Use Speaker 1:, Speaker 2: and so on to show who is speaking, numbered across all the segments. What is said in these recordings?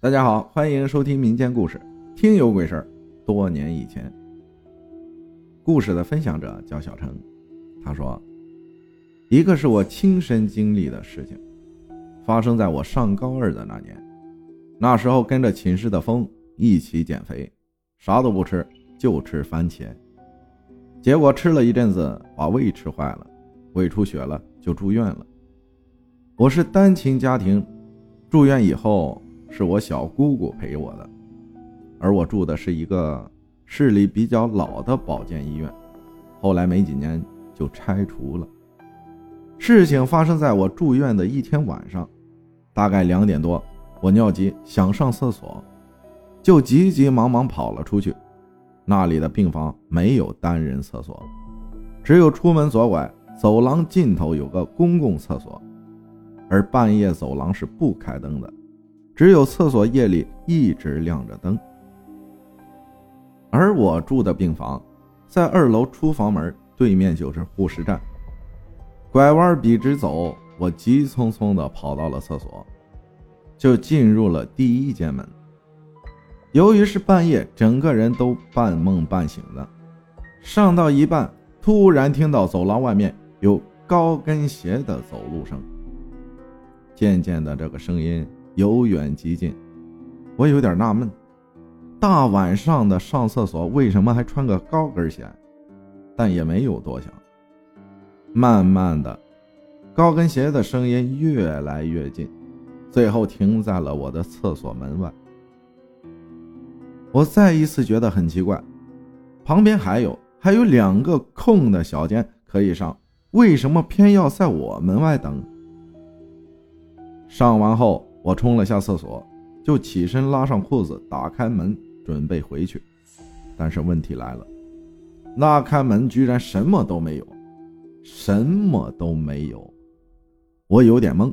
Speaker 1: 大家好，欢迎收听民间故事，听有鬼事儿。多年以前，故事的分享者叫小程，他说，一个是我亲身经历的事情，发生在我上高二的那年。那时候跟着寝室的风一起减肥，啥都不吃，就吃番茄。结果吃了一阵子，把胃吃坏了，胃出血了，就住院了。我是单亲家庭，住院以后。是我小姑姑陪我的，而我住的是一个市里比较老的保健医院，后来没几年就拆除了。事情发生在我住院的一天晚上，大概两点多，我尿急想上厕所，就急急忙忙跑了出去。那里的病房没有单人厕所，只有出门左拐，走廊尽头有个公共厕所，而半夜走廊是不开灯的。只有厕所夜里一直亮着灯，而我住的病房在二楼出房门对面就是护士站。拐弯笔直走，我急匆匆地跑到了厕所，就进入了第一间门。由于是半夜，整个人都半梦半醒的。上到一半，突然听到走廊外面有高跟鞋的走路声。渐渐的，这个声音。由远及近，我有点纳闷，大晚上的上厕所为什么还穿个高跟鞋？但也没有多想。慢慢的，高跟鞋的声音越来越近，最后停在了我的厕所门外。我再一次觉得很奇怪，旁边还有还有两个空的小间可以上，为什么偏要在我门外等？上完后。我冲了下厕所，就起身拉上裤子，打开门准备回去。但是问题来了，拉开门居然什么都没有，什么都没有。我有点懵，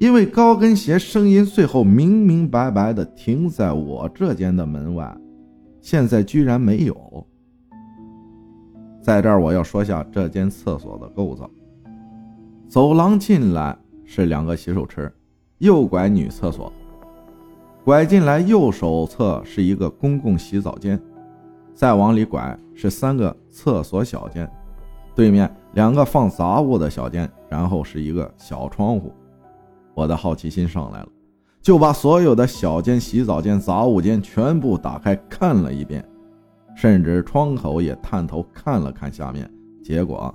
Speaker 1: 因为高跟鞋声音最后明明白白的停在我这间的门外，现在居然没有。在这儿我要说下这间厕所的构造：走廊进来是两个洗手池。右拐女厕所，拐进来右手侧是一个公共洗澡间，再往里拐是三个厕所小间，对面两个放杂物的小间，然后是一个小窗户。我的好奇心上来了，就把所有的小间、洗澡间、杂物间全部打开看了一遍，甚至窗口也探头看了看下面，结果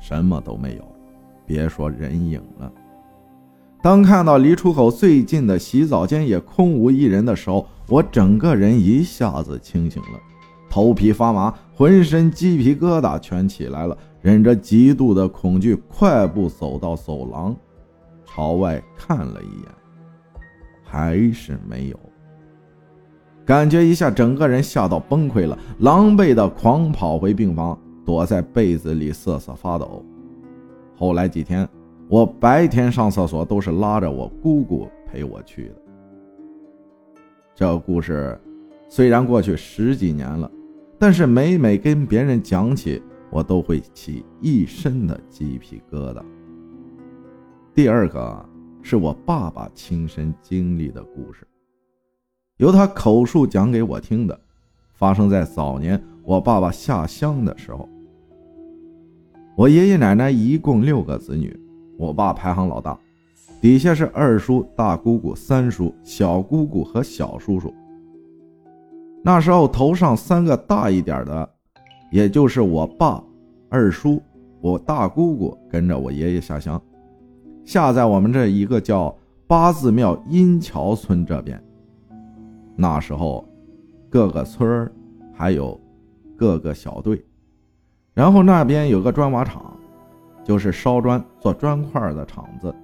Speaker 1: 什么都没有，别说人影了。当看到离出口最近的洗澡间也空无一人的时候，我整个人一下子清醒了，头皮发麻，浑身鸡皮疙瘩全起来了，忍着极度的恐惧，快步走到走廊，朝外看了一眼，还是没有。感觉一下，整个人吓到崩溃了，狼狈的狂跑回病房，躲在被子里瑟瑟发抖。后来几天。我白天上厕所都是拉着我姑姑陪我去的。这故事虽然过去十几年了，但是每每跟别人讲起，我都会起一身的鸡皮疙瘩。第二个是我爸爸亲身经历的故事，由他口述讲给我听的，发生在早年我爸爸下乡的时候。我爷爷奶奶一共六个子女。我爸排行老大，底下是二叔、大姑姑、三叔、小姑姑和小叔叔。那时候头上三个大一点的，也就是我爸、二叔、我大姑姑跟着我爷爷下乡，下在我们这一个叫八字庙阴桥村这边。那时候，各个村还有各个小队，然后那边有个砖瓦厂。就是烧砖做砖块的厂子。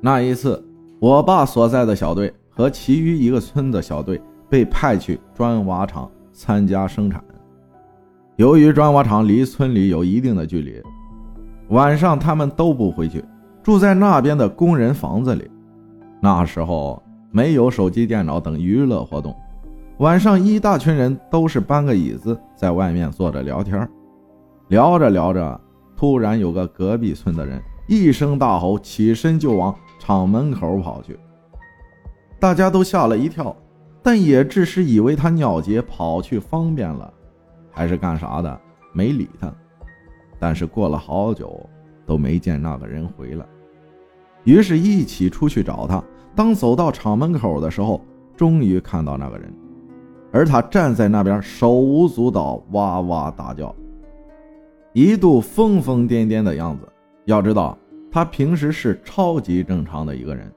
Speaker 1: 那一次，我爸所在的小队和其余一个村的小队被派去砖瓦厂参加生产。由于砖瓦厂离村里有一定的距离，晚上他们都不回去，住在那边的工人房子里。那时候没有手机、电脑等娱乐活动，晚上一大群人都是搬个椅子在外面坐着聊天，聊着聊着。突然，有个隔壁村的人一声大吼，起身就往厂门口跑去。大家都吓了一跳，但也只是以为他尿急跑去方便了，还是干啥的，没理他。但是过了好久都没见那个人回来，于是一起出去找他。当走到厂门口的时候，终于看到那个人，而他站在那边手舞足蹈，哇哇大叫，一度疯疯癫癫的样子。要知道，他平时是超级正常的一个人，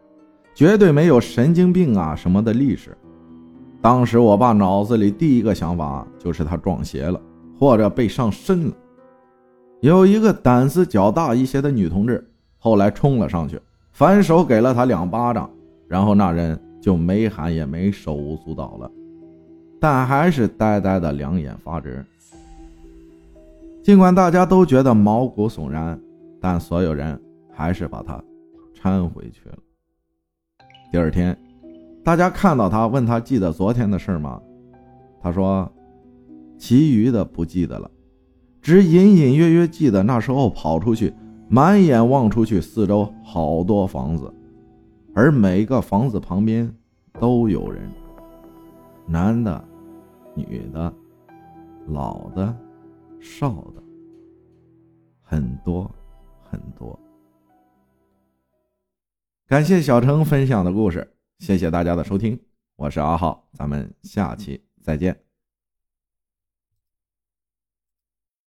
Speaker 1: 绝对没有神经病啊什么的历史。当时我爸脑子里第一个想法就是他撞邪了，或者被上身了。有一个胆子较大一些的女同志，后来冲了上去，反手给了他两巴掌，然后那人就没喊也没手舞足蹈了，但还是呆呆的两眼发直。尽管大家都觉得毛骨悚然，但所有人还是把他搀回去了。第二天，大家看到他，问他记得昨天的事吗？他说：“其余的不记得了。”只隐隐约约记得那时候跑出去，满眼望出去，四周好多房子，而每个房子旁边都有人，男的、女的、老的、少的，很多很多。感谢小程分享的故事，谢谢大家的收听，我是阿浩，咱们下期再见。